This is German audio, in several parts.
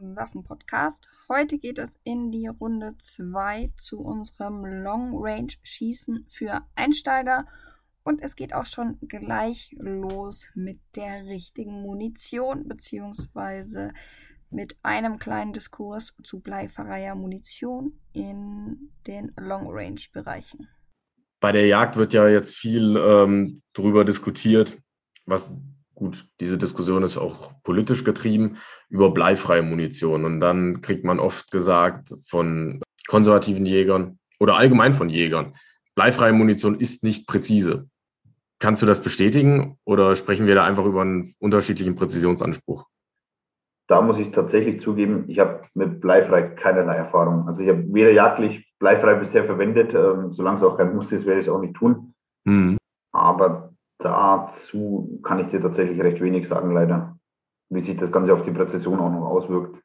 Waffen-Podcast. Heute geht es in die Runde 2 zu unserem Long-Range-Schießen für Einsteiger. Und es geht auch schon gleich los mit der richtigen Munition, beziehungsweise mit einem kleinen Diskurs zu bleifreier Munition in den Long-Range-Bereichen. Bei der Jagd wird ja jetzt viel ähm, darüber diskutiert, was gut, diese Diskussion ist auch politisch getrieben, über bleifreie Munition. Und dann kriegt man oft gesagt von konservativen Jägern oder allgemein von Jägern, bleifreie Munition ist nicht präzise. Kannst du das bestätigen oder sprechen wir da einfach über einen unterschiedlichen Präzisionsanspruch? Da muss ich tatsächlich zugeben, ich habe mit bleifrei keinerlei Erfahrung. Also ich habe weder jagdlich bleifrei bisher verwendet, ähm, solange es auch kein Muss ist, werde ich es auch nicht tun. Mhm. Aber Dazu kann ich dir tatsächlich recht wenig sagen, leider, wie sich das Ganze auf die Präzision auch noch auswirkt.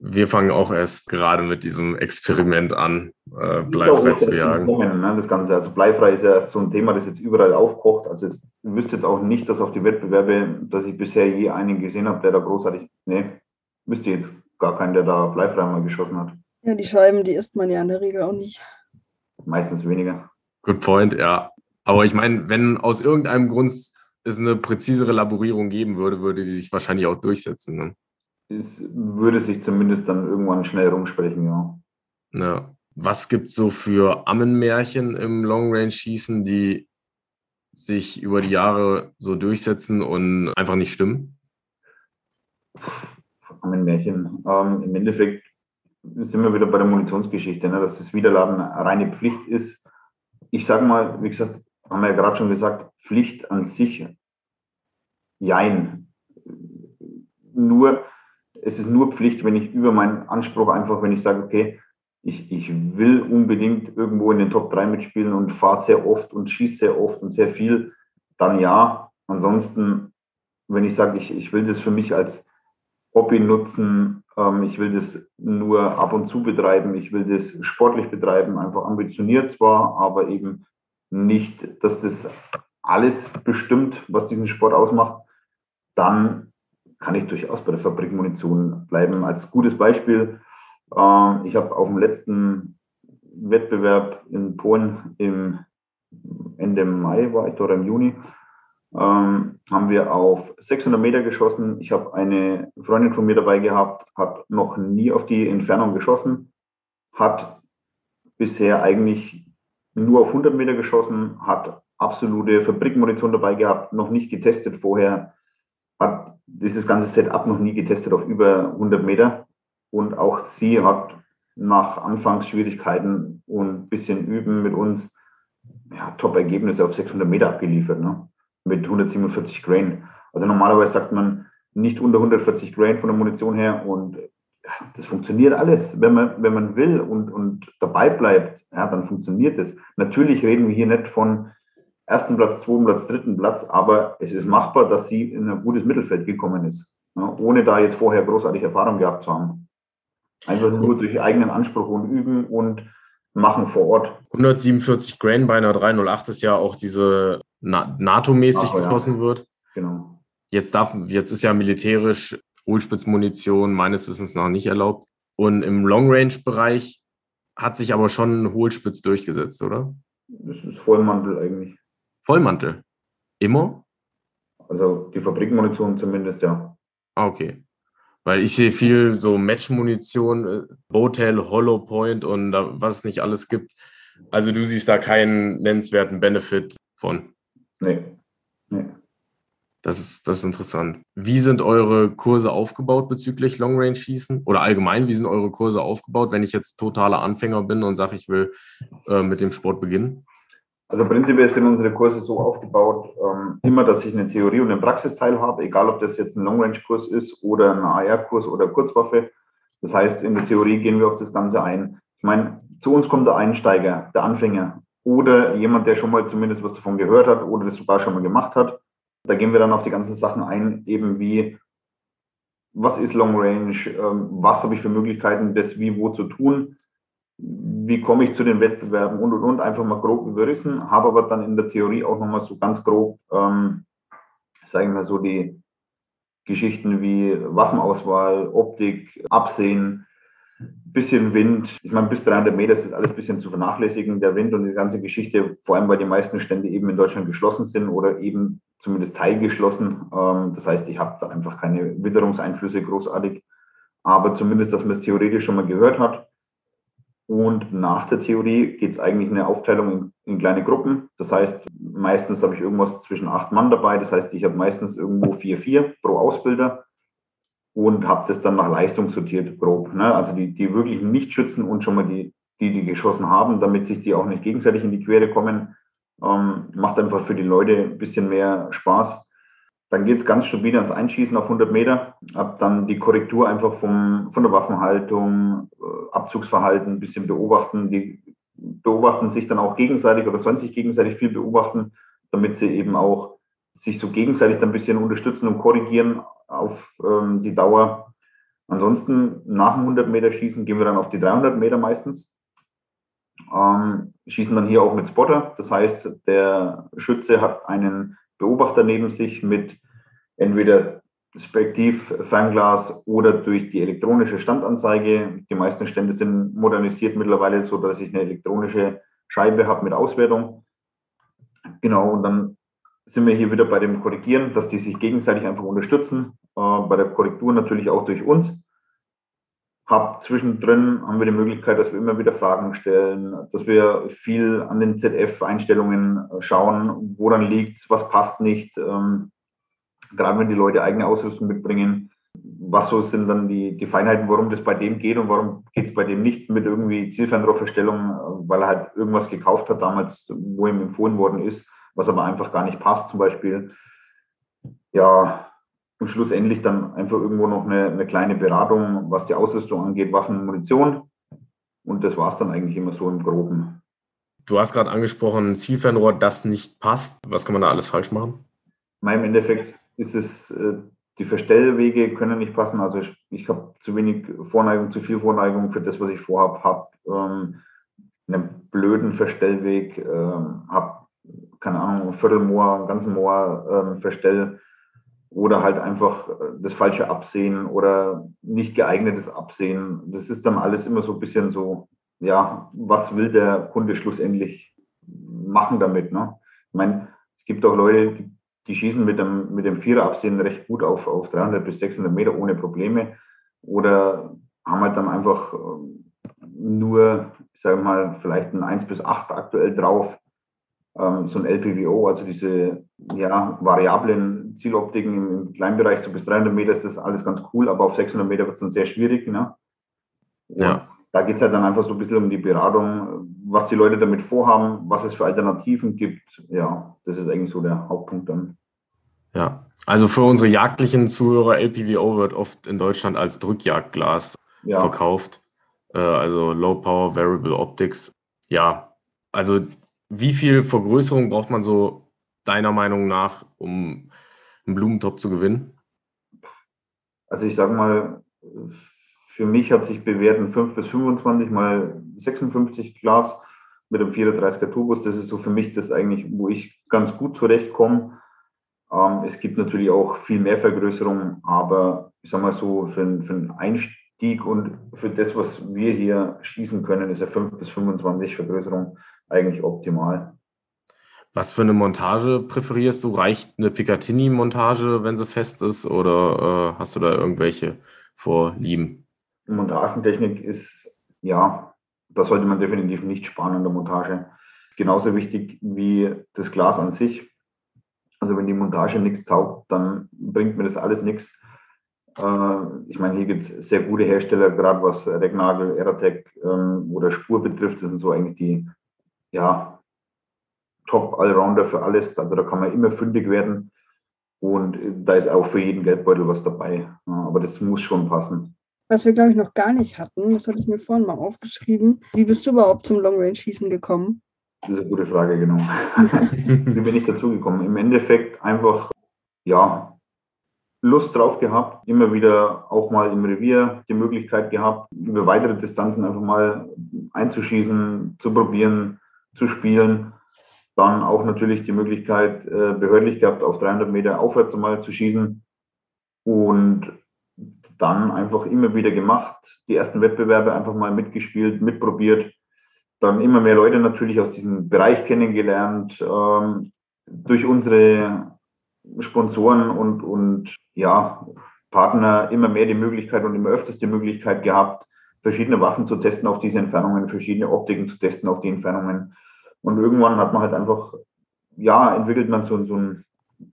Wir fangen auch erst gerade mit diesem Experiment an, äh, bleifrei zu jagen. Kommen, ne, das Ganze. Also bleifrei ist ja erst so ein Thema, das jetzt überall aufkocht. Also ich wüsste jetzt auch nicht, dass auf die Wettbewerbe, dass ich bisher je einen gesehen habe, der da großartig, nee, wüsste jetzt gar keinen, der da bleifrei mal geschossen hat. Ja, die Scheiben, die isst man ja in der Regel auch nicht. Meistens weniger. Good point, ja. Aber ich meine, wenn aus irgendeinem Grund es eine präzisere Laborierung geben würde, würde die sich wahrscheinlich auch durchsetzen. Ne? Es würde sich zumindest dann irgendwann schnell rumsprechen, ja. Ja. Was gibt es so für Ammenmärchen im Long Range Schießen, die sich über die Jahre so durchsetzen und einfach nicht stimmen? Ammenmärchen. Ähm, Im Endeffekt sind wir wieder bei der Munitionsgeschichte, ne? dass das Wiederladen reine Pflicht ist. Ich sage mal, wie gesagt, haben wir ja gerade schon gesagt, Pflicht an sich, jein. Nur, es ist nur Pflicht, wenn ich über meinen Anspruch einfach, wenn ich sage, okay, ich, ich will unbedingt irgendwo in den Top 3 mitspielen und fahre sehr oft und schieße sehr oft und sehr viel, dann ja. Ansonsten, wenn ich sage, ich, ich will das für mich als Hobby nutzen, ähm, ich will das nur ab und zu betreiben, ich will das sportlich betreiben, einfach ambitioniert zwar, aber eben nicht, dass das alles bestimmt, was diesen Sport ausmacht, dann kann ich durchaus bei der Fabrikmunition bleiben. Als gutes Beispiel, äh, ich habe auf dem letzten Wettbewerb in Polen im Ende Mai war ich oder im Juni, ähm, haben wir auf 600 Meter geschossen. Ich habe eine Freundin von mir dabei gehabt, hat noch nie auf die Entfernung geschossen, hat bisher eigentlich nur auf 100 Meter geschossen, hat absolute Fabrikmunition dabei gehabt, noch nicht getestet vorher, hat dieses ganze Setup noch nie getestet auf über 100 Meter. Und auch sie hat nach Anfangsschwierigkeiten und bisschen Üben mit uns ja, Top-Ergebnisse auf 600 Meter abgeliefert, ne? mit 147 Grain. Also normalerweise sagt man nicht unter 140 Grain von der Munition her und das funktioniert alles. Wenn man, wenn man will und, und dabei bleibt, ja, dann funktioniert es. Natürlich reden wir hier nicht von ersten Platz, zweiten Platz, dritten Platz, aber es ist machbar, dass sie in ein gutes Mittelfeld gekommen ist, ja, ohne da jetzt vorher großartig Erfahrung gehabt zu haben. Einfach nur durch eigenen Anspruch und Üben und machen vor Ort. 147 Grain bei einer 308 ist ja auch diese NATO-mäßig NATO, geschossen ja. wird. Genau. Jetzt darf, jetzt ist ja militärisch Hohlspitzmunition meines Wissens noch nicht erlaubt. Und im Long-Range-Bereich hat sich aber schon Hohlspitz durchgesetzt, oder? Das ist Vollmantel eigentlich. Vollmantel? Immer? Also die Fabrikmunition zumindest, ja. Ah, okay. Weil ich sehe viel so Match-Munition, äh, Botel, Hollow Point und was es nicht alles gibt. Also du siehst da keinen nennenswerten Benefit von. Nee. nee. Das ist, das ist interessant. Wie sind eure Kurse aufgebaut bezüglich Long Range Schießen? Oder allgemein, wie sind eure Kurse aufgebaut, wenn ich jetzt totaler Anfänger bin und sage, ich will äh, mit dem Sport beginnen? Also prinzipiell sind unsere Kurse so aufgebaut, ähm, immer, dass ich eine Theorie und einen Praxisteil habe, egal ob das jetzt ein Long Range Kurs ist oder ein AR-Kurs oder Kurzwaffe. Das heißt, in der Theorie gehen wir auf das Ganze ein. Ich meine, zu uns kommt der Einsteiger, der Anfänger oder jemand, der schon mal zumindest was davon gehört hat oder das sogar schon mal gemacht hat da gehen wir dann auf die ganzen Sachen ein, eben wie, was ist Long Range, ähm, was habe ich für Möglichkeiten, das wie wo zu tun, wie komme ich zu den Wettbewerben und und und, einfach mal grob überrissen, habe aber dann in der Theorie auch nochmal so ganz grob, ähm, sagen wir so, die Geschichten wie Waffenauswahl, Optik, Absehen, bisschen Wind. Ich meine, bis 300 Meter ist das alles ein bisschen zu vernachlässigen, der Wind und die ganze Geschichte, vor allem weil die meisten Stände eben in Deutschland geschlossen sind oder eben zumindest teilgeschlossen. Ähm, das heißt, ich habe da einfach keine Witterungseinflüsse großartig, aber zumindest, dass man es theoretisch schon mal gehört hat. Und nach der Theorie geht es eigentlich eine Aufteilung in, in, kleine Gruppen. Das heißt, meistens habe ich irgendwas zwischen acht Mann dabei. Das heißt, ich habe meistens irgendwo vier, vier pro Ausbilder und habe das dann nach Leistung sortiert, grob. Ne? Also die, die wirklich nicht schützen und schon mal die, die, die geschossen haben, damit sich die auch nicht gegenseitig in die Quere kommen. Ähm, macht einfach für die Leute ein bisschen mehr Spaß. Dann geht es ganz stabil ans Einschießen auf 100 Meter. Ab dann die Korrektur einfach vom, von der Waffenhaltung, äh, Abzugsverhalten ein bisschen beobachten. Die beobachten sich dann auch gegenseitig oder sollen sich gegenseitig viel beobachten, damit sie eben auch sich so gegenseitig dann ein bisschen unterstützen und korrigieren auf ähm, die Dauer. Ansonsten nach dem 100 Meter Schießen gehen wir dann auf die 300 Meter meistens. Ähm, schießen dann hier auch mit Spotter. Das heißt, der Schütze hat einen Beobachter neben sich mit entweder Spektiv, Fernglas oder durch die elektronische Standanzeige. Die meisten Stände sind modernisiert mittlerweile, so dass ich eine elektronische Scheibe habe mit Auswertung. Genau, und dann sind wir hier wieder bei dem Korrigieren, dass die sich gegenseitig einfach unterstützen. Äh, bei der Korrektur natürlich auch durch uns. Hab zwischendrin haben wir die Möglichkeit, dass wir immer wieder Fragen stellen, dass wir viel an den ZF-Einstellungen äh, schauen, woran liegt was passt nicht. Ähm, gerade wenn die Leute eigene Ausrüstung mitbringen, was so sind dann die, die Feinheiten, warum das bei dem geht und warum geht es bei dem nicht mit irgendwie Zielfernrohrverstellung, äh, weil er halt irgendwas gekauft hat damals, wo ihm empfohlen worden ist, was aber einfach gar nicht passt zum Beispiel. Ja, und schlussendlich dann einfach irgendwo noch eine, eine kleine Beratung, was die Ausrüstung angeht, Waffen und Munition. Und das war es dann eigentlich immer so im Groben. Du hast gerade angesprochen, Zielfernrohr, das nicht passt. Was kann man da alles falsch machen? Im Endeffekt ist es, äh, die Verstellwege können nicht passen. Also ich, ich habe zu wenig Vorneigung, zu viel Vorneigung für das, was ich vorhabe. Habe ähm, einen blöden Verstellweg, ähm, habe, keine Ahnung, Viertelmoor, ganzen Moor ähm, Verstell oder halt einfach äh, das falsche Absehen oder nicht geeignetes Absehen. Das ist dann alles immer so ein bisschen so, ja, was will der Kunde schlussendlich machen damit? Ne? Ich meine, es gibt auch Leute, die, schießen mit dem, mit dem Viererabsehen recht gut auf, auf 300 bis 600 Meter ohne Probleme oder haben halt dann einfach äh, nur, ich sage mal, vielleicht ein 1 bis 8 aktuell drauf ähm, so ein LPWO, also diese ja, variablen Zieloptiken im, im Kleinbereich, so bis 300 Meter ist das alles ganz cool, aber auf 600 Meter wird es dann sehr schwierig. Ne? Ja. Da geht es halt dann einfach so ein bisschen um die Beratung, was die Leute damit vorhaben, was es für Alternativen gibt. Ja, das ist eigentlich so der Hauptpunkt dann. Ja, also für unsere jagdlichen Zuhörer, LPWO wird oft in Deutschland als Drückjagdglas ja. verkauft. Äh, also Low Power Variable Optics. Ja, also wie viel Vergrößerung braucht man so deiner Meinung nach, um einen Blumentopf zu gewinnen? Also ich sage mal, für mich hat sich bewährt ein 5 bis 25 mal 56 Glas mit einem 34er Turbus. Das ist so für mich das eigentlich, wo ich ganz gut zurechtkomme. Ähm, es gibt natürlich auch viel mehr Vergrößerung, aber ich sage mal so, für, für einen Einstieg und für das, was wir hier schießen können, ist ja 5 bis 25 Vergrößerung eigentlich optimal. Was für eine Montage präferierst du? Reicht eine Picatinny-Montage, wenn sie fest ist, oder äh, hast du da irgendwelche Vorlieben? Montagentechnik ist, ja, da sollte man definitiv nicht sparen an der Montage. Ist genauso wichtig wie das Glas an sich. Also wenn die Montage nichts taugt, dann bringt mir das alles nichts. Äh, ich meine, hier gibt es sehr gute Hersteller, gerade was Regnagel, Aerotech ähm, oder Spur betrifft. Das sind so eigentlich die ja, Top-Allrounder für alles. Also da kann man immer fündig werden. Und da ist auch für jeden Geldbeutel was dabei. Aber das muss schon passen. Was wir, glaube ich, noch gar nicht hatten, das hatte ich mir vorhin mal aufgeschrieben. Wie bist du überhaupt zum Long-Range-Schießen gekommen? Das ist eine gute Frage, genau. Wie bin ich dazugekommen? Im Endeffekt einfach, ja, Lust drauf gehabt, immer wieder auch mal im Revier die Möglichkeit gehabt, über weitere Distanzen einfach mal einzuschießen, zu probieren, zu spielen. Dann auch natürlich die Möglichkeit, äh, behördlich gehabt, auf 300 Meter aufwärts mal zu schießen. und dann einfach immer wieder gemacht, die ersten Wettbewerbe einfach mal mitgespielt, mitprobiert, dann immer mehr Leute natürlich aus diesem Bereich kennengelernt, ähm, durch unsere Sponsoren und, und ja, Partner immer mehr die Möglichkeit und immer öfters die Möglichkeit gehabt, verschiedene Waffen zu testen auf diese Entfernungen, verschiedene Optiken zu testen auf die Entfernungen. Und irgendwann hat man halt einfach, ja, entwickelt man so, so ein,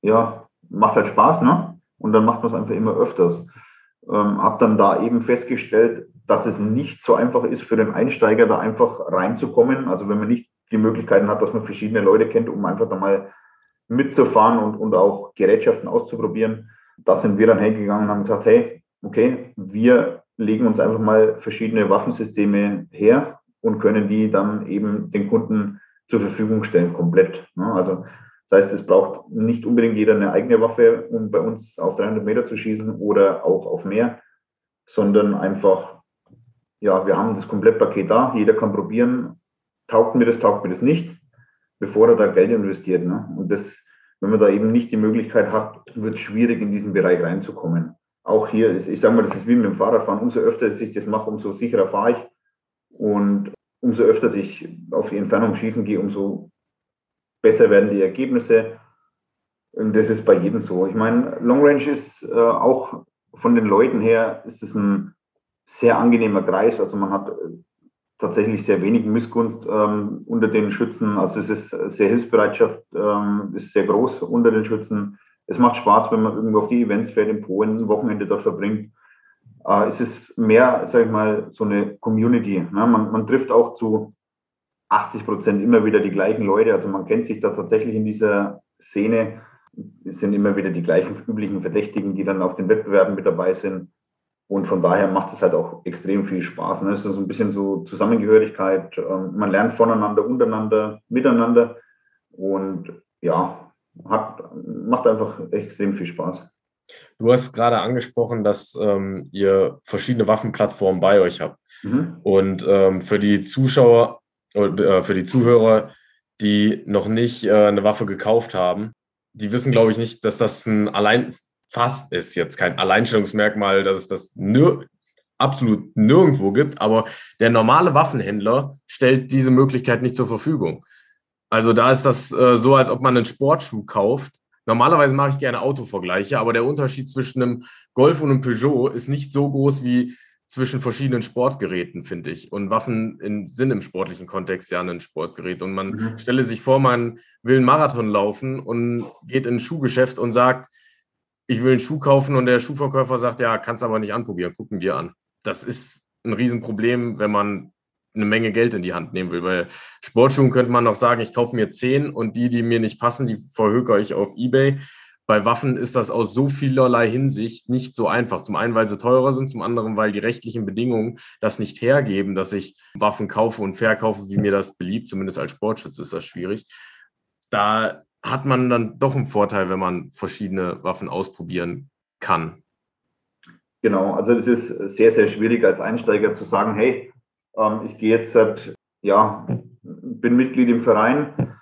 ja, macht halt Spaß, ne? Und dann macht man es einfach immer öfters. Ähm, habe dann da eben festgestellt, dass es nicht so einfach ist für den Einsteiger, da einfach reinzukommen. Also wenn man nicht die Möglichkeiten hat, dass man verschiedene Leute kennt, um einfach da mal mitzufahren und, und auch Gerätschaften auszuprobieren. Da sind wir dann hingegangen und haben gesagt, hey, okay, wir legen uns einfach mal verschiedene Waffensysteme her und können die dann eben den Kunden zur Verfügung stellen, komplett. Also das heißt, es braucht nicht unbedingt jeder eine eigene Waffe, um bei uns auf 300 Meter zu schießen oder auch auf mehr, sondern einfach, ja, wir haben das Komplettpaket da, jeder kann probieren, taugt mir das, taugt mir das nicht, bevor er da Geld investiert. Ne? Und das, wenn man da eben nicht die Möglichkeit hat, wird es schwierig, in diesen Bereich reinzukommen. Auch hier ist, ich sage mal, das ist wie mit dem Fahrradfahren. Umso öfter ich das mache, umso sicherer fahre ich. Und umso öfter ich auf die Entfernung schießen gehe, umso besser werden die Ergebnisse. Und das ist bei jedem so. Ich meine, Long Range ist äh, auch von den Leuten her, ist es ein sehr angenehmer Kreis. Also man hat äh, tatsächlich sehr wenig Missgunst ähm, unter den Schützen. Also es ist sehr Hilfsbereitschaft, ähm, ist sehr groß unter den Schützen. Es macht Spaß, wenn man irgendwo auf die Events fährt in Polen, ein Wochenende dort verbringt. Äh, es ist mehr, sage ich mal, so eine Community. Ne? Man, man trifft auch zu 80 Prozent immer wieder die gleichen Leute. Also man kennt sich da tatsächlich in dieser Szene. Es sind immer wieder die gleichen üblichen Verdächtigen, die dann auf den Wettbewerben mit dabei sind. Und von daher macht es halt auch extrem viel Spaß. Ne? Es ist so ein bisschen so Zusammengehörigkeit. Ähm, man lernt voneinander, untereinander, miteinander. Und ja, hat, macht einfach extrem viel Spaß. Du hast gerade angesprochen, dass ähm, ihr verschiedene Waffenplattformen bei euch habt. Mhm. Und ähm, für die Zuschauer und äh, für die Zuhörer, die noch nicht äh, eine Waffe gekauft haben, die wissen, glaube ich, nicht, dass das ein allein fast ist jetzt kein Alleinstellungsmerkmal, dass es das nir absolut nirgendwo gibt, aber der normale Waffenhändler stellt diese Möglichkeit nicht zur Verfügung. Also da ist das äh, so, als ob man einen Sportschuh kauft. Normalerweise mache ich gerne Autovergleiche, aber der Unterschied zwischen einem Golf und einem Peugeot ist nicht so groß wie zwischen verschiedenen Sportgeräten, finde ich. Und Waffen in, sind im sportlichen Kontext ja ein Sportgerät. Und man mhm. stelle sich vor, man will einen Marathon laufen und geht in ein Schuhgeschäft und sagt, ich will einen Schuh kaufen und der Schuhverkäufer sagt, ja, kannst aber nicht anprobieren, gucken dir an. Das ist ein Riesenproblem, wenn man eine Menge Geld in die Hand nehmen will. Bei Sportschuhen könnte man noch sagen, ich kaufe mir zehn und die, die mir nicht passen, die verhökere ich auf Ebay bei Waffen ist das aus so vielerlei Hinsicht nicht so einfach. Zum einen, weil sie teurer sind, zum anderen, weil die rechtlichen Bedingungen das nicht hergeben, dass ich Waffen kaufe und verkaufe, wie mir das beliebt. Zumindest als Sportschütze ist das schwierig. Da hat man dann doch einen Vorteil, wenn man verschiedene Waffen ausprobieren kann. Genau, also es ist sehr, sehr schwierig als Einsteiger zu sagen, hey, ich gehe jetzt seit, ja, bin Mitglied im Verein,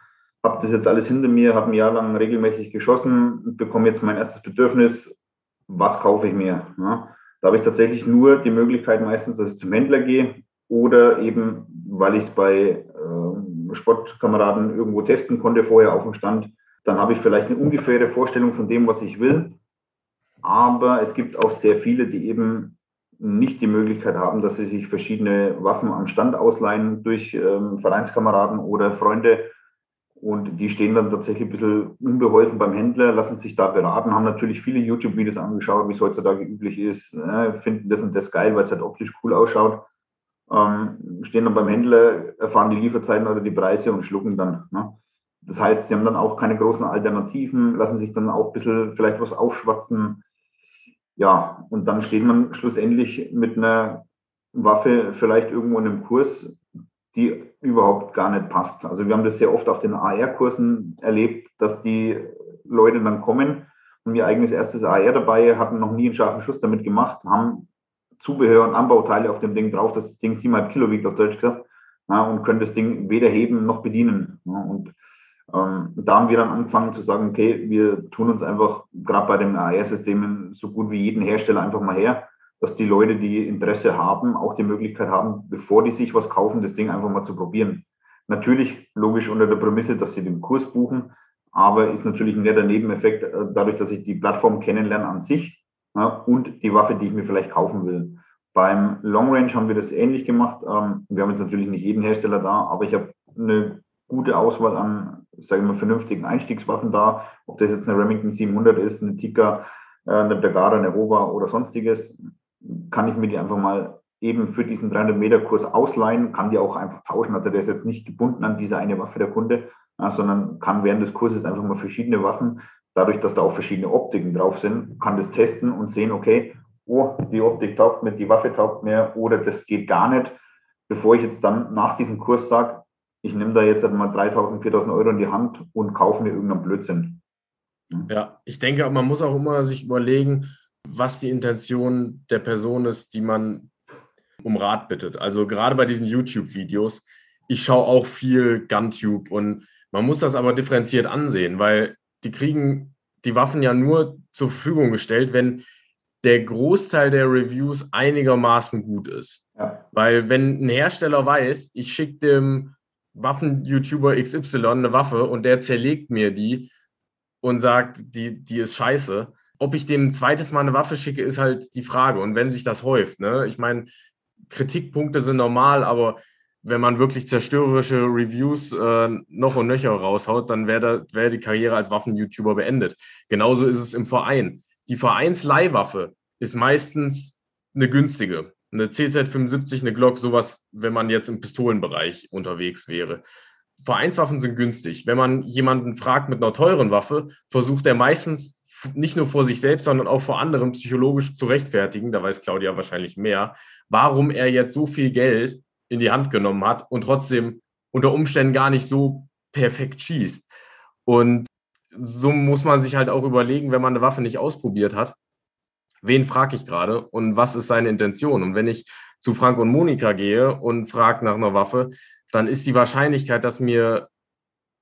habe das jetzt alles hinter mir, habe ein Jahr lang regelmäßig geschossen, bekomme jetzt mein erstes Bedürfnis, was kaufe ich mir? Ja? Da habe ich tatsächlich nur die Möglichkeit meistens, dass ich zum Händler gehe oder eben, weil ich es bei äh, Sportkameraden irgendwo testen konnte vorher auf dem Stand, dann habe ich vielleicht eine ungefähre Vorstellung von dem, was ich will. Aber es gibt auch sehr viele, die eben nicht die Möglichkeit haben, dass sie sich verschiedene Waffen am Stand ausleihen durch ähm, Vereinskameraden oder Freunde und die stehen dann tatsächlich ein bisschen unbeholfen beim Händler, lassen sich da beraten, haben natürlich viele YouTube-Videos angeschaut, wie es heutzutage üblich ist, äh, finden das und das geil, weil es halt optisch cool ausschaut. Ähm, stehen dann beim Händler, erfahren die Lieferzeiten oder die Preise und schlucken dann. Ne? Das heißt, sie haben dann auch keine großen Alternativen, lassen sich dann auch ein bisschen vielleicht was aufschwatzen. Ja, und dann steht man schlussendlich mit einer Waffe vielleicht irgendwo in einem Kurs, die überhaupt gar nicht passt. Also wir haben das sehr oft auf den AR-Kursen erlebt, dass die Leute dann kommen und ihr eigenes erstes AR dabei, hatten noch nie einen scharfen Schuss damit gemacht, haben Zubehör und Anbauteile auf dem Ding drauf, das Ding 7,5 Kilo wiegt, auf Deutsch gesagt, ja, und können das Ding weder heben noch bedienen. Ja, und da haben wir dann angefangen zu sagen, okay, wir tun uns einfach gerade bei den AR-Systemen so gut wie jeden Hersteller einfach mal her, dass die Leute, die Interesse haben, auch die Möglichkeit haben, bevor die sich was kaufen, das Ding einfach mal zu probieren. Natürlich logisch unter der Prämisse, dass sie den Kurs buchen, aber ist natürlich ein netter Nebeneffekt, äh, dadurch, dass ich die Plattform kennenlerne an sich ja, und die Waffe, die ich mir vielleicht kaufen will. Beim Long Range haben wir das ähnlich gemacht. Ähm, wir haben jetzt natürlich nicht jeden Hersteller da, aber ich habe eine gute Auswahl an, sagen wir, vernünftigen Einstiegswaffen da. Ob das jetzt eine Remington 700 ist, eine Tika, äh, eine Bergara, eine Rova oder sonstiges, kann ich mir die einfach mal eben für diesen 300 Meter Kurs ausleihen, kann die auch einfach tauschen. Also der ist jetzt nicht gebunden an diese eine Waffe der Kunde, sondern kann während des Kurses einfach mal verschiedene Waffen, dadurch, dass da auch verschiedene Optiken drauf sind, kann das testen und sehen, okay, oh, die Optik taugt mir, die Waffe taugt mir oder das geht gar nicht, bevor ich jetzt dann nach diesem Kurs sage, ich nehme da jetzt halt mal 3.000, 4.000 Euro in die Hand und kaufe mir irgendeinen Blödsinn. Ja, ich denke, man muss auch immer sich überlegen, was die Intention der Person ist, die man um Rat bittet. Also gerade bei diesen YouTube-Videos, ich schaue auch viel GunTube und man muss das aber differenziert ansehen, weil die kriegen die Waffen ja nur zur Verfügung gestellt, wenn der Großteil der Reviews einigermaßen gut ist. Ja. Weil wenn ein Hersteller weiß, ich schicke dem Waffen-YouTuber XY eine Waffe und der zerlegt mir die und sagt, die, die ist scheiße. Ob ich dem zweites Mal eine Waffe schicke, ist halt die Frage. Und wenn sich das häuft, ne? Ich meine, Kritikpunkte sind normal, aber wenn man wirklich zerstörerische Reviews äh, noch und nöcher raushaut, dann wäre wär die Karriere als Waffen-YouTuber beendet. Genauso ist es im Verein. Die Vereinsleihwaffe ist meistens eine günstige. Eine CZ75, eine Glock, sowas, wenn man jetzt im Pistolenbereich unterwegs wäre. Vereinswaffen sind günstig. Wenn man jemanden fragt mit einer teuren Waffe, versucht er meistens nicht nur vor sich selbst, sondern auch vor anderen psychologisch zu rechtfertigen, da weiß Claudia wahrscheinlich mehr, warum er jetzt so viel Geld in die Hand genommen hat und trotzdem unter Umständen gar nicht so perfekt schießt. Und so muss man sich halt auch überlegen, wenn man eine Waffe nicht ausprobiert hat, wen frage ich gerade und was ist seine Intention? Und wenn ich zu Frank und Monika gehe und frage nach einer Waffe, dann ist die Wahrscheinlichkeit, dass mir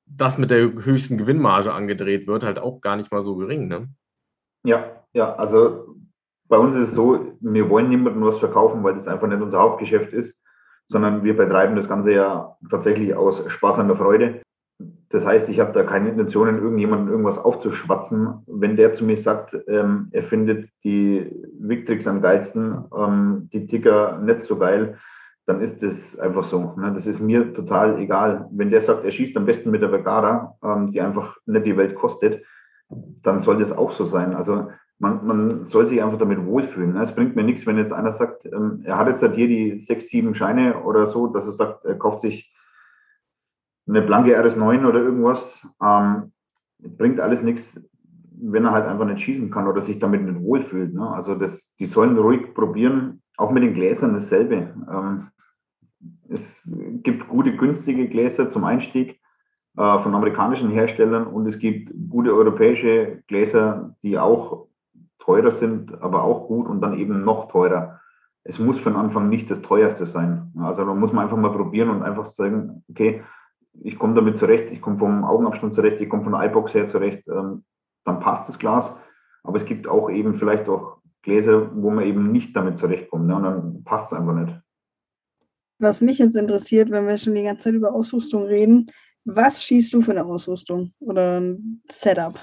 das mit der höchsten Gewinnmarge angedreht wird, halt auch gar nicht mal so gering. Ne? Ja, ja, also bei uns ist es so, wir wollen niemandem was verkaufen, weil das einfach nicht unser Hauptgeschäft ist, sondern wir betreiben das Ganze ja tatsächlich aus Spaß an der Freude. Das heißt, ich habe da keine Intentionen, irgendjemandem irgendwas aufzuschwatzen. Wenn der zu mir sagt, ähm, er findet die Victrix am geilsten, ähm, die Ticker nicht so geil, dann ist das einfach so. Ne? Das ist mir total egal. Wenn der sagt, er schießt am besten mit der Vergara, ähm, die einfach nicht die Welt kostet, dann soll das auch so sein. Also man, man soll sich einfach damit wohlfühlen. Ne? Es bringt mir nichts, wenn jetzt einer sagt, ähm, er hat jetzt halt hier die sechs, sieben Scheine oder so, dass er sagt, er kauft sich eine blanke RS9 oder irgendwas. Ähm, bringt alles nichts, wenn er halt einfach nicht schießen kann oder sich damit nicht wohlfühlt. Ne? Also das, die sollen ruhig probieren, auch mit den Gläsern dasselbe. Ähm, es gibt gute, günstige Gläser zum Einstieg äh, von amerikanischen Herstellern und es gibt gute europäische Gläser, die auch teurer sind, aber auch gut und dann eben noch teurer. Es muss von Anfang nicht das teuerste sein. Also da muss man einfach mal probieren und einfach sagen, okay, ich komme damit zurecht, ich komme vom Augenabstand zurecht, ich komme von der iBox her zurecht, ähm, dann passt das Glas. Aber es gibt auch eben vielleicht auch Gläser, wo man eben nicht damit zurechtkommt. Ne? Und dann passt es einfach nicht. Was mich jetzt interessiert, wenn wir schon die ganze Zeit über Ausrüstung reden, was schießt du für eine Ausrüstung oder ein Setup?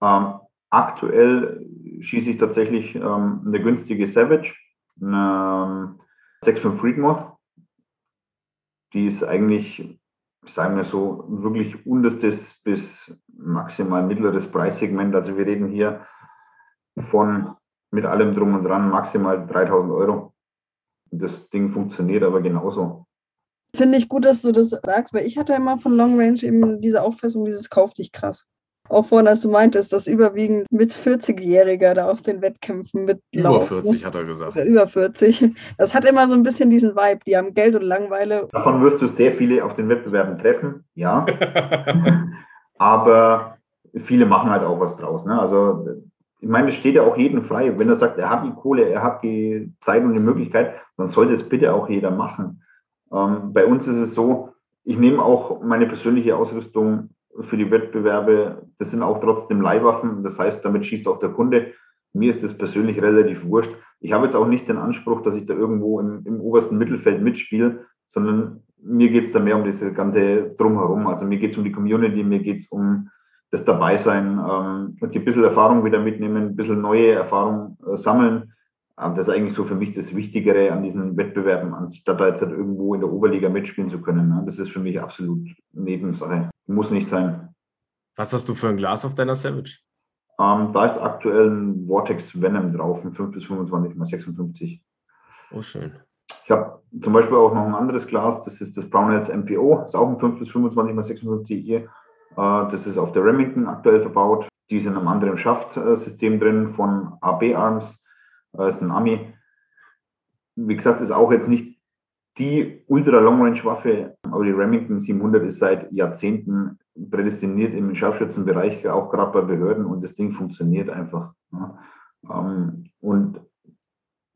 Ähm, aktuell schieße ich tatsächlich ähm, eine günstige Savage, eine 6 von Friedmore. Die ist eigentlich, sagen wir so, wirklich unterstes bis maximal mittleres Preissegment. Also wir reden hier von mit allem drum und dran maximal 3000 Euro. Das Ding funktioniert aber genauso. Finde ich gut, dass du das sagst, weil ich hatte immer von Long Range eben diese Auffassung, dieses Kauf dich krass. Auch vorhin, als du meintest, dass überwiegend mit 40-Jähriger da auf den Wettkämpfen mit Über 40 hat er gesagt. Oder über 40. Das hat immer so ein bisschen diesen Vibe. Die haben Geld und Langweile. Davon wirst du sehr viele auf den Wettbewerben treffen, ja. Aber viele machen halt auch was draus. Ne? Also ich meine, es steht ja auch jedem frei. Wenn er sagt, er hat die Kohle, er hat die Zeit und die Möglichkeit, dann soll das bitte auch jeder machen. Ähm, bei uns ist es so, ich nehme auch meine persönliche Ausrüstung für die Wettbewerbe, das sind auch trotzdem Leihwaffen. Das heißt, damit schießt auch der Kunde. Mir ist das persönlich relativ wurscht. Ich habe jetzt auch nicht den Anspruch, dass ich da irgendwo im, im obersten Mittelfeld mitspiele, sondern mir geht es da mehr um das ganze Drumherum. Also mir geht es um die Community, mir geht es um das Dabeisein ähm, und die bisschen Erfahrung wieder mitnehmen, ein bisschen neue Erfahrung äh, sammeln. Ähm, das ist eigentlich so für mich das Wichtigere an diesen Wettbewerben, anstatt da jetzt halt irgendwo in der Oberliga mitspielen zu können. Ne? Das ist für mich absolut Nebensache. Muss nicht sein. Was hast du für ein Glas auf deiner Savage? Ähm, da ist aktuell ein Vortex Venom drauf, ein 5 bis 25 mal 56. Oh, schön. Ich habe zum Beispiel auch noch ein anderes Glas, das ist das Brownells MPO, das ist auch ein 5 bis 25 mal 56 hier. Äh, das ist auf der Remington aktuell verbaut. Die sind in einem anderen Schaftsystem drin von AB Arms. Das ist ein Ami. Wie gesagt, ist auch jetzt nicht die Ultra-Long-Range-Waffe, aber die Remington 700 ist seit Jahrzehnten prädestiniert im Scharfschützenbereich, auch gerade bei Behörden und das Ding funktioniert einfach. Ähm, und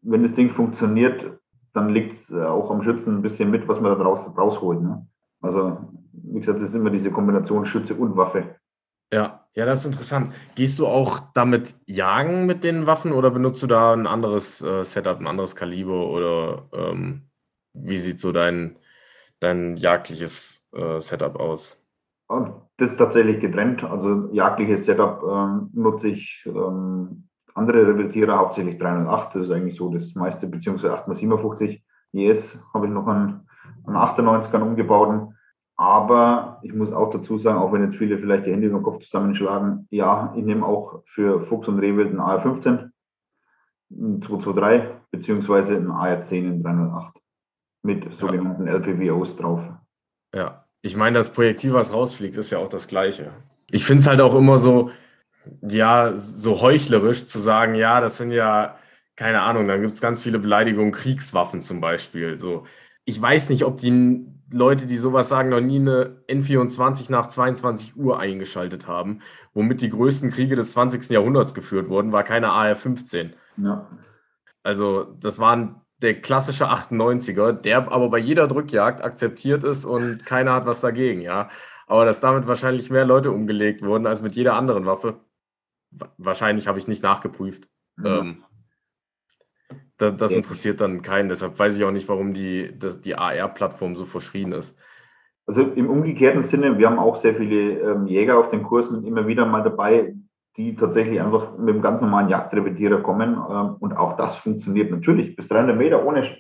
wenn das Ding funktioniert, dann liegt es äh, auch am Schützen ein bisschen mit, was man da raus, rausholt. Ne? Also, wie gesagt, es ist immer diese Kombination Schütze und Waffe. Ja, ja, das ist interessant. Gehst du auch damit jagen mit den Waffen oder benutzt du da ein anderes äh, Setup, ein anderes Kaliber oder ähm, wie sieht so dein, dein jagdliches äh, Setup aus? Das ist tatsächlich getrennt. Also jagdliches Setup ähm, nutze ich ähm, andere Revoltierer, hauptsächlich 308, das ist eigentlich so das meiste, beziehungsweise 8x57 IS habe ich noch an, an 98ern umgebaut. Aber ich muss auch dazu sagen, auch wenn jetzt viele vielleicht die Hände über den Kopf zusammenschlagen, ja, ich nehme auch für Fuchs und Rehwild einen AR-15, einen 223, beziehungsweise einen AR-10 in 308 mit sogenannten ja. LPVOs drauf. Ja, ich meine, das Projektil, was rausfliegt, ist ja auch das gleiche. Ich finde es halt auch immer so, ja, so heuchlerisch zu sagen, ja, das sind ja, keine Ahnung, dann gibt es ganz viele Beleidigungen, Kriegswaffen zum Beispiel. So, ich weiß nicht, ob die Leute, die sowas sagen, noch nie eine N24 nach 22 Uhr eingeschaltet haben, womit die größten Kriege des 20. Jahrhunderts geführt wurden, war keine AR-15. Ja. Also, das waren der klassische 98er, der aber bei jeder Drückjagd akzeptiert ist und keiner hat was dagegen, ja. Aber dass damit wahrscheinlich mehr Leute umgelegt wurden als mit jeder anderen Waffe, wahrscheinlich habe ich nicht nachgeprüft. Mhm. Ähm, das, das interessiert dann keinen. Deshalb weiß ich auch nicht, warum die, das, die AR-Plattform so verschrien ist. Also im umgekehrten Sinne, wir haben auch sehr viele ähm, Jäger auf den Kursen immer wieder mal dabei, die tatsächlich einfach mit einem ganz normalen Jagdrepetierer kommen. Ähm, und auch das funktioniert natürlich bis 300 Meter ohne,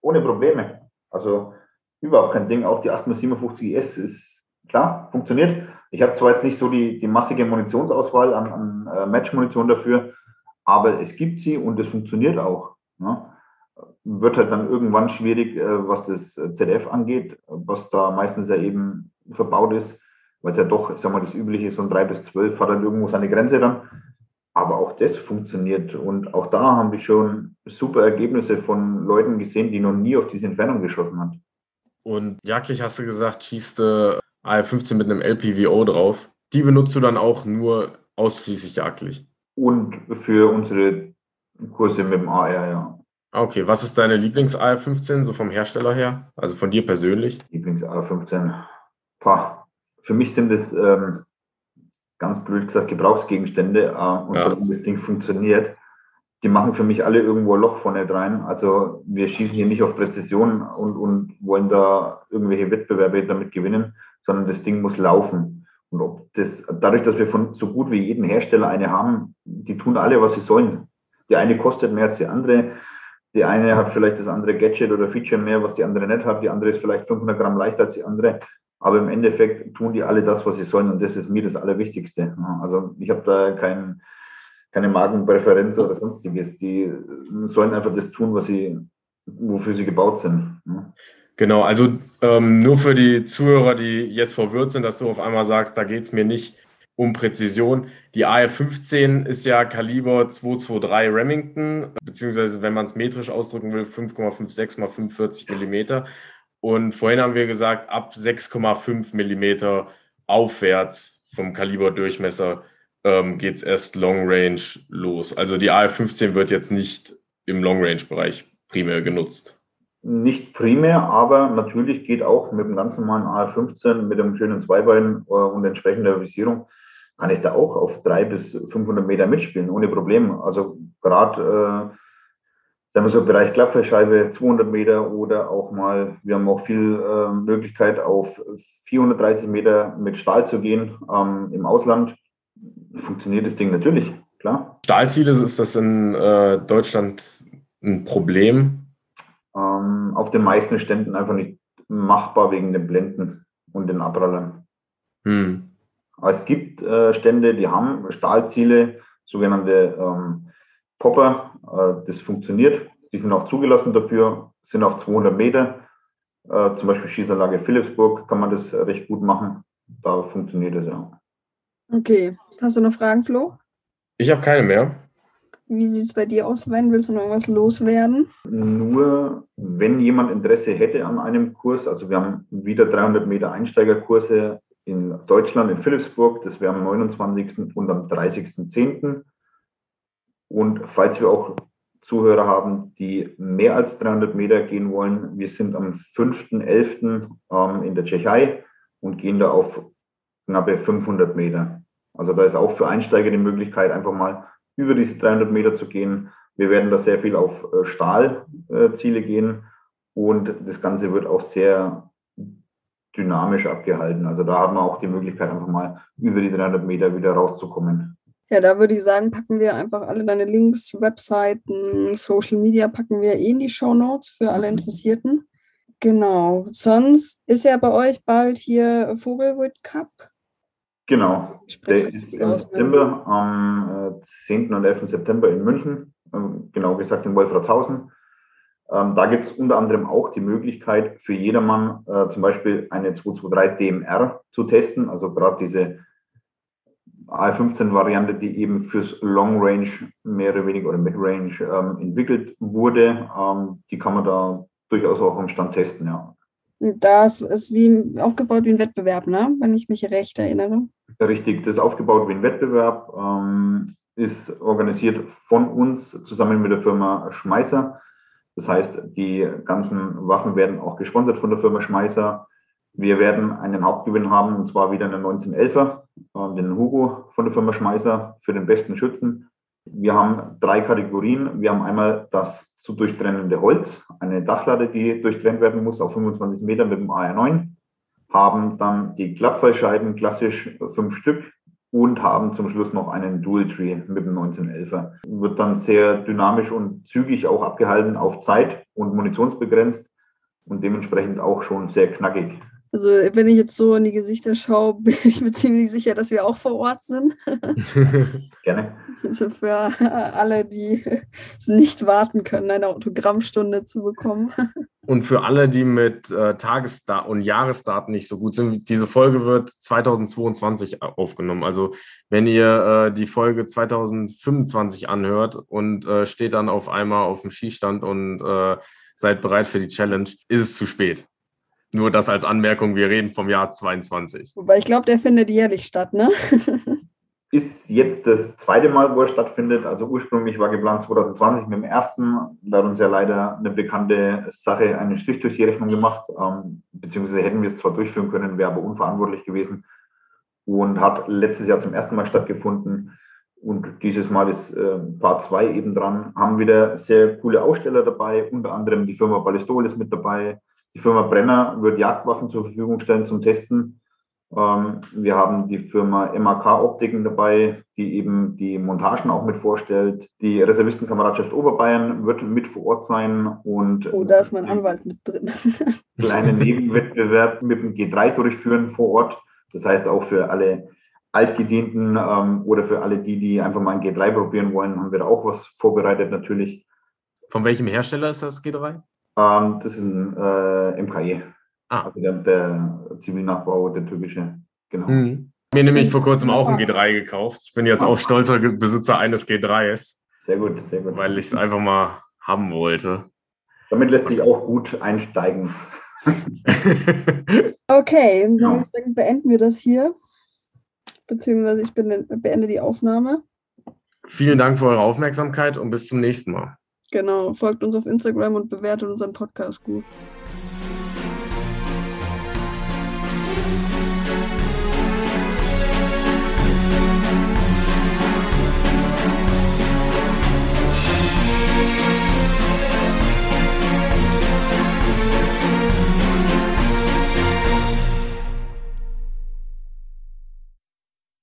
ohne Probleme. Also überhaupt kein Ding. Auch die 857 S ist klar, funktioniert. Ich habe zwar jetzt nicht so die, die massige Munitionsauswahl an, an äh, Match-Munition dafür, aber es gibt sie und es funktioniert auch. Ne? Wird halt dann irgendwann schwierig, äh, was das ZDF angeht, was da meistens ja eben verbaut ist weil es ja doch, ich sag mal, das übliche so ein 3 bis 12 hat dann irgendwo seine Grenze dann. Aber auch das funktioniert und auch da haben wir schon super Ergebnisse von Leuten gesehen, die noch nie auf diese Entfernung geschossen haben. Und jagdlich hast du gesagt, schießt äh, AR-15 mit einem LPVO drauf. Die benutzt du dann auch nur ausschließlich jagdlich? Und für unsere Kurse mit dem AR, ja. Okay, was ist deine Lieblings-AR-15, so vom Hersteller her? Also von dir persönlich? Lieblings-AR-15? Pah, für mich sind es ähm, ganz blöd gesagt Gebrauchsgegenstände äh, und ja. das Ding funktioniert, die machen für mich alle irgendwo ein Loch vorne rein. Also wir schießen hier nicht auf Präzision und, und wollen da irgendwelche Wettbewerbe damit gewinnen, sondern das Ding muss laufen. Und ob das, dadurch, dass wir von so gut wie jedem Hersteller eine haben, die tun alle, was sie sollen. Die eine kostet mehr als die andere. Die eine hat vielleicht das andere Gadget oder Feature mehr, was die andere nicht hat. Die andere ist vielleicht 500 Gramm leichter als die andere. Aber im Endeffekt tun die alle das, was sie sollen und das ist mir das Allerwichtigste. Also ich habe da kein, keine Magenpräferenz oder sonstiges. Die sollen einfach das tun, was sie, wofür sie gebaut sind. Genau, also ähm, nur für die Zuhörer, die jetzt verwirrt sind, dass du auf einmal sagst, da geht es mir nicht um Präzision. Die AR-15 ist ja Kaliber 223 Remington, beziehungsweise wenn man es metrisch ausdrücken will, 5,56 mal 45 Millimeter. Und vorhin haben wir gesagt, ab 6,5 Millimeter aufwärts vom Kaliberdurchmesser ähm, geht es erst Long Range los. Also die AR-15 wird jetzt nicht im Long Range Bereich primär genutzt. nicht primär, aber natürlich geht auch mit dem ganz normalen AR15 mit einem schönen Zweibein äh, und entsprechender Visierung, kann ich da auch auf drei bis 500 Meter mitspielen, ohne Probleme. Also gerade, äh, sagen wir so, Bereich Klappfellscheibe 200 Meter oder auch mal, wir haben auch viel äh, Möglichkeit auf 430 Meter mit Stahl zu gehen ähm, im Ausland. Funktioniert das Ding natürlich, klar. Stahlziele, ist das in äh, Deutschland ein Problem? Ähm, auf den meisten Ständen einfach nicht machbar wegen den Blenden und den Abprallern. Hm. Es gibt äh, Stände, die haben Stahlziele, sogenannte ähm, Popper. Äh, das funktioniert. Die sind auch zugelassen dafür, sind auf 200 Meter. Äh, zum Beispiel Schießanlage Philipsburg kann man das recht gut machen. Da funktioniert es ja. Okay. Hast du noch Fragen, Flo? Ich habe keine mehr. Wie sieht es bei dir aus, Sven? Willst du noch irgendwas loswerden? Nur, wenn jemand Interesse hätte an einem Kurs, also wir haben wieder 300 Meter Einsteigerkurse in Deutschland, in Philipsburg. Das wäre am 29. und am 30.10. Und falls wir auch Zuhörer haben, die mehr als 300 Meter gehen wollen, wir sind am 5.11. Ähm, in der Tschechei und gehen da auf knappe 500 Meter. Also da ist auch für Einsteiger die Möglichkeit, einfach mal über diese 300 Meter zu gehen. Wir werden da sehr viel auf äh, Stahlziele gehen und das Ganze wird auch sehr dynamisch abgehalten. Also da haben wir auch die Möglichkeit, einfach mal über die 300 Meter wieder rauszukommen. Ja, da würde ich sagen, packen wir einfach alle deine Links, Webseiten, Social Media, packen wir eh in die Show Notes für alle mhm. Interessierten. Genau. Sonst ist ja bei euch bald hier Vogelwood Cup. Genau. Der ist im September, am 10. Äh, und 11. September in München, ähm, genau gesagt in Wolfratshausen. Ähm, da gibt es unter anderem auch die Möglichkeit für jedermann äh, zum Beispiel eine 223 DMR zu testen, also gerade diese AR-15-Variante, die eben fürs Long Range mehr oder weniger oder Mid Range ähm, entwickelt wurde. Ähm, die kann man da durchaus auch am Stand testen, ja. Das ist wie aufgebaut wie ein Wettbewerb, ne? wenn ich mich recht erinnere. Richtig, das ist aufgebaut wie ein Wettbewerb, ähm, ist organisiert von uns zusammen mit der Firma Schmeißer. Das heißt, die ganzen Waffen werden auch gesponsert von der Firma Schmeißer. Wir werden einen Hauptgewinn haben, und zwar wieder einen 1911er, äh, den Hugo von der Firma Schmeißer für den besten Schützen. Wir haben drei Kategorien. Wir haben einmal das zu durchtrennende Holz, eine Dachlade, die durchtrennt werden muss auf 25 Meter mit dem AR9. Haben dann die Klappfallscheiben, klassisch fünf Stück, und haben zum Schluss noch einen Dual Tree mit dem 1911er. Wird dann sehr dynamisch und zügig auch abgehalten auf Zeit und munitionsbegrenzt und dementsprechend auch schon sehr knackig. Also wenn ich jetzt so in die Gesichter schaue, bin ich mir ziemlich sicher, dass wir auch vor Ort sind. Gerne. Also für alle, die es nicht warten können, eine Autogrammstunde zu bekommen. Und für alle, die mit äh, Tagesdaten und Jahresdaten nicht so gut sind, diese Folge wird 2022 aufgenommen. Also wenn ihr äh, die Folge 2025 anhört und äh, steht dann auf einmal auf dem Skistand und äh, seid bereit für die Challenge, ist es zu spät. Nur das als Anmerkung, wir reden vom Jahr 22. Wobei ich glaube, der findet jährlich statt, ne? ist jetzt das zweite Mal, wo er stattfindet. Also ursprünglich war geplant 2020 mit dem ersten. Da hat uns ja leider eine bekannte Sache einen Strich durch die Rechnung gemacht. Ähm, beziehungsweise hätten wir es zwar durchführen können, wäre aber unverantwortlich gewesen. Und hat letztes Jahr zum ersten Mal stattgefunden. Und dieses Mal ist äh, Part 2 eben dran. Haben wieder sehr coole Aussteller dabei, unter anderem die Firma Ballistol ist mit dabei, die Firma Brenner wird Jagdwaffen zur Verfügung stellen zum Testen. Ähm, wir haben die Firma MAK Optiken dabei, die eben die Montagen auch mit vorstellt. Die Reservistenkameradschaft Oberbayern wird mit vor Ort sein und. Oh, da ist mein Anwalt mit drin. kleinen Nebenwettbewerb mit dem G3 durchführen vor Ort. Das heißt auch für alle Altgedienten ähm, oder für alle die, die einfach mal ein G3 probieren wollen, haben wir da auch was vorbereitet natürlich. Von welchem Hersteller ist das G3? Ähm, das ist ein äh, MKE. Ah. Also der, der, Zivilnachbau, der türkische. Genau. Mhm. Mir nämlich vor kurzem auch ein G3 gekauft. Ich bin jetzt auch stolzer Besitzer eines G3s. Sehr gut, sehr gut. Weil ich es einfach mal haben wollte. Damit lässt sich auch gut einsteigen. okay, dann ja. würde ich sagen, beenden wir das hier. Beziehungsweise ich beende die Aufnahme. Vielen Dank für eure Aufmerksamkeit und bis zum nächsten Mal. Genau, folgt uns auf Instagram und bewertet unseren Podcast gut.